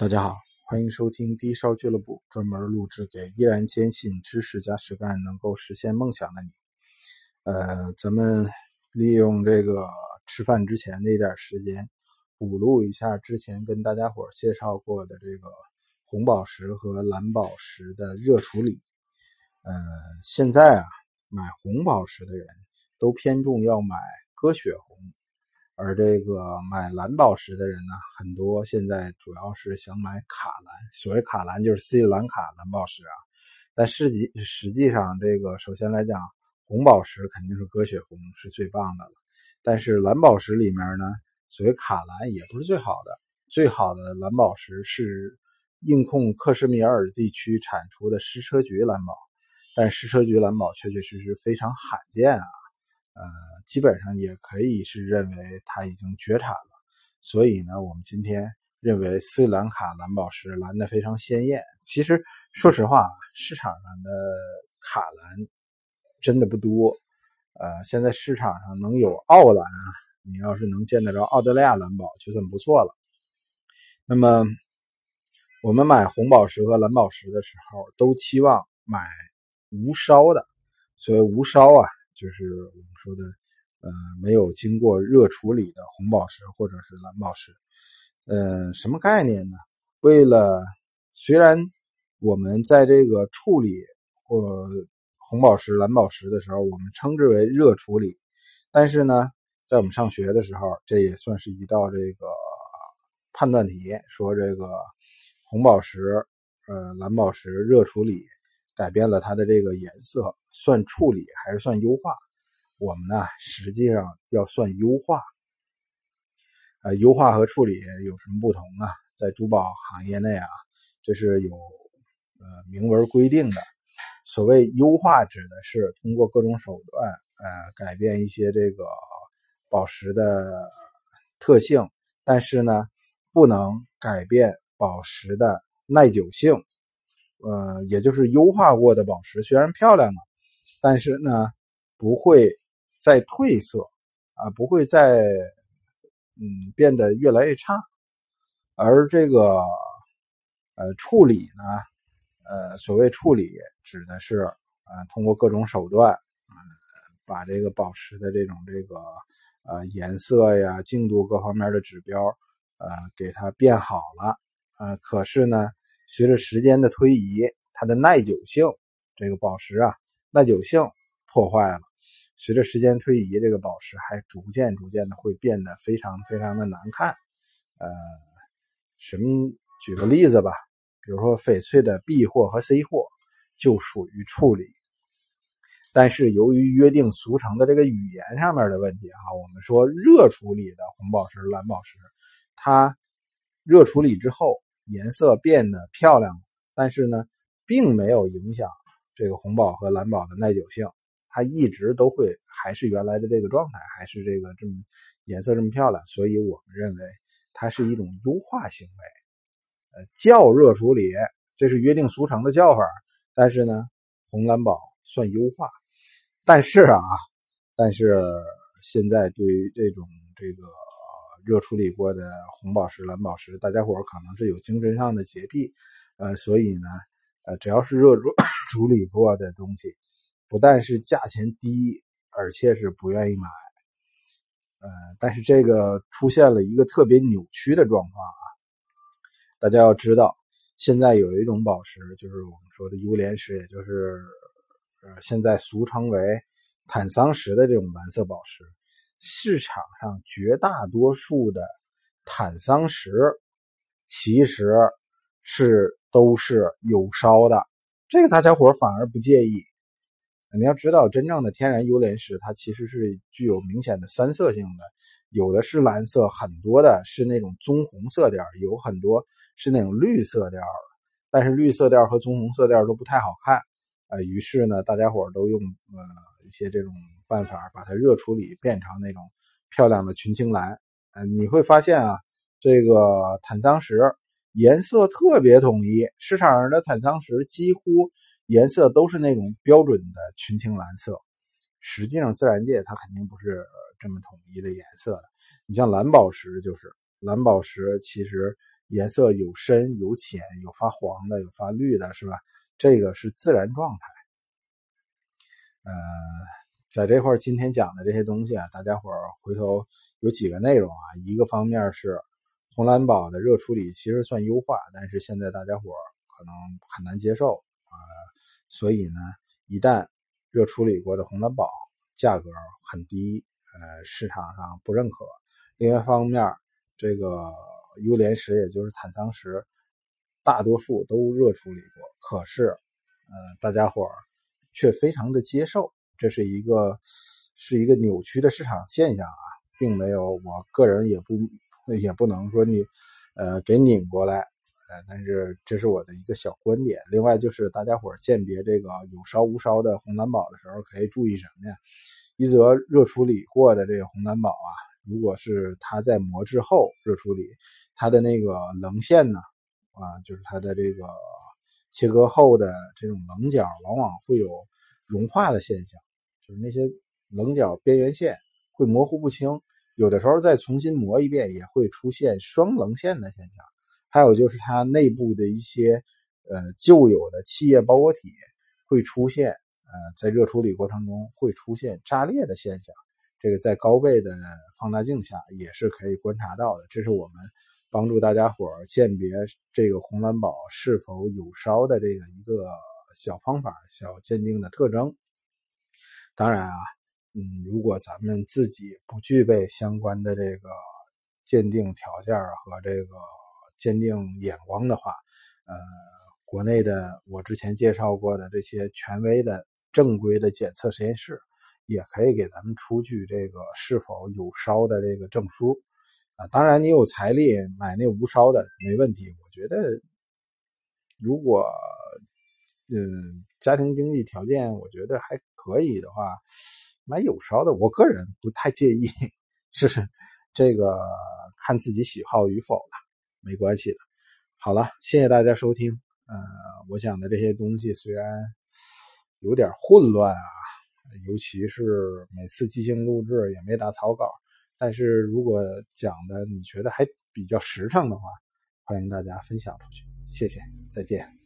大家好，欢迎收听低烧俱乐部，专门录制给依然坚信知识加实干能够实现梦想的你。呃，咱们利用这个吃饭之前的一点时间，补录一下之前跟大家伙介绍过的这个红宝石和蓝宝石的热处理。呃，现在啊，买红宝石的人都偏重要买鸽血红。而这个买蓝宝石的人呢，很多现在主要是想买卡蓝。所谓卡蓝就是斯里兰卡蓝宝石啊。但实际实际上，这个首先来讲，红宝石肯定是鸽血红是最棒的了。但是蓝宝石里面呢，所谓卡蓝也不是最好的。最好的蓝宝石是印控克什米尔地区产出的矢车菊蓝宝，但矢车菊蓝宝确确实实非常罕见啊。呃，基本上也可以是认为它已经绝产了，所以呢，我们今天认为斯里兰卡蓝宝石蓝的非常鲜艳。其实说实话，市场上的卡蓝真的不多。呃，现在市场上能有澳蓝啊，你要是能见得着澳大利亚蓝宝，就算不错了。那么我们买红宝石和蓝宝石的时候，都期望买无烧的。所谓无烧啊。就是我们说的，呃，没有经过热处理的红宝石或者是蓝宝石，呃，什么概念呢？为了虽然我们在这个处理或红宝石、蓝宝石的时候，我们称之为热处理，但是呢，在我们上学的时候，这也算是一道这个判断题，说这个红宝石、呃，蓝宝石热处理。改变了它的这个颜色，算处理还是算优化？我们呢，实际上要算优化。呃，优化和处理有什么不同啊？在珠宝行业内啊，这是有呃明文规定的。所谓优化，指的是通过各种手段，呃，改变一些这个宝石的特性，但是呢，不能改变宝石的耐久性。呃，也就是优化过的宝石虽然漂亮了，但是呢，不会再褪色啊，不会再嗯变得越来越差。而这个呃处理呢，呃，所谓处理指的是呃通过各种手段，呃，把这个宝石的这种这个呃颜色呀、净度各方面的指标呃给它变好了，呃，可是呢。随着时间的推移，它的耐久性，这个宝石啊，耐久性破坏了。随着时间推移，这个宝石还逐渐逐渐的会变得非常非常的难看。呃，什么？举个例子吧，比如说翡翠的 B 货和 C 货就属于处理，但是由于约定俗成的这个语言上面的问题啊，我们说热处理的红宝石、蓝宝石，它热处理之后。颜色变得漂亮，但是呢，并没有影响这个红宝和蓝宝的耐久性，它一直都会还是原来的这个状态，还是这个这么颜色这么漂亮，所以我们认为它是一种优化行为，呃，叫热处理，这是约定俗成的叫法，但是呢，红蓝宝算优化，但是啊，但是现在对于这种这个。热处理过的红宝石、蓝宝石，大家伙可能是有精神上的洁癖，呃，所以呢，只要是热处处理过的东西，不但是价钱低，而且是不愿意买。呃，但是这个出现了一个特别扭曲的状况啊！大家要知道，现在有一种宝石，就是我们说的优莲石，也就是呃现在俗称为坦桑石的这种蓝色宝石。市场上绝大多数的坦桑石其实是都是有烧的，这个大家伙反而不介意。你要知道，真正的天然幽莲石它其实是具有明显的三色性的，有的是蓝色，很多的是那种棕红色调，有很多是那种绿色调但是绿色调和棕红色调都不太好看。呃，于是呢，大家伙都用呃一些这种。办法把它热处理变成那种漂亮的群青蓝，嗯，你会发现啊，这个坦桑石颜色特别统一，市场上的坦桑石几乎颜色都是那种标准的群青蓝色。实际上，自然界它肯定不是这么统一的颜色的。你像蓝宝石，就是蓝宝石，其实颜色有深有浅，有发黄的，有发绿的，是吧？这个是自然状态。呃，在这块今天讲的这些东西啊，大家伙回头有几个内容啊。一个方面是红蓝宝的热处理其实算优化，但是现在大家伙可能很难接受啊。所以呢，一旦热处理过的红蓝宝价格很低，呃，市场上不认可。另外一方面，这个优莲石也就是坦桑石。大多数都热处理过，可是，呃，大家伙却非常的接受，这是一个是一个扭曲的市场现象啊，并没有，我个人也不也不能说你，呃，给拧过来，呃，但是这是我的一个小观点。另外就是大家伙鉴别这个有烧无烧的红蓝宝的时候，可以注意什么呀？一则热处理过的这个红蓝宝啊，如果是它在磨制后热处理，它的那个棱线呢？啊，就是它的这个切割后的这种棱角，往往会有融化的现象，就是那些棱角边缘线会模糊不清，有的时候再重新磨一遍，也会出现双棱线的现象。还有就是它内部的一些呃旧有的气液包裹体会出现呃在热处理过程中会出现炸裂的现象，这个在高倍的放大镜下也是可以观察到的。这是我们。帮助大家伙鉴别这个红蓝宝是否有烧的这个一个小方法、小鉴定的特征。当然啊，嗯，如果咱们自己不具备相关的这个鉴定条件和这个鉴定眼光的话，呃，国内的我之前介绍过的这些权威的正规的检测实验室，也可以给咱们出具这个是否有烧的这个证书。啊，当然，你有财力买那无烧的没问题。我觉得，如果嗯家庭经济条件我觉得还可以的话，买有烧的，我个人不太介意，是这个看自己喜好与否了，没关系的。好了，谢谢大家收听。呃，我讲的这些东西虽然有点混乱啊，尤其是每次即兴录制也没打草稿。但是如果讲的你觉得还比较实诚的话，欢迎大家分享出去，谢谢，再见。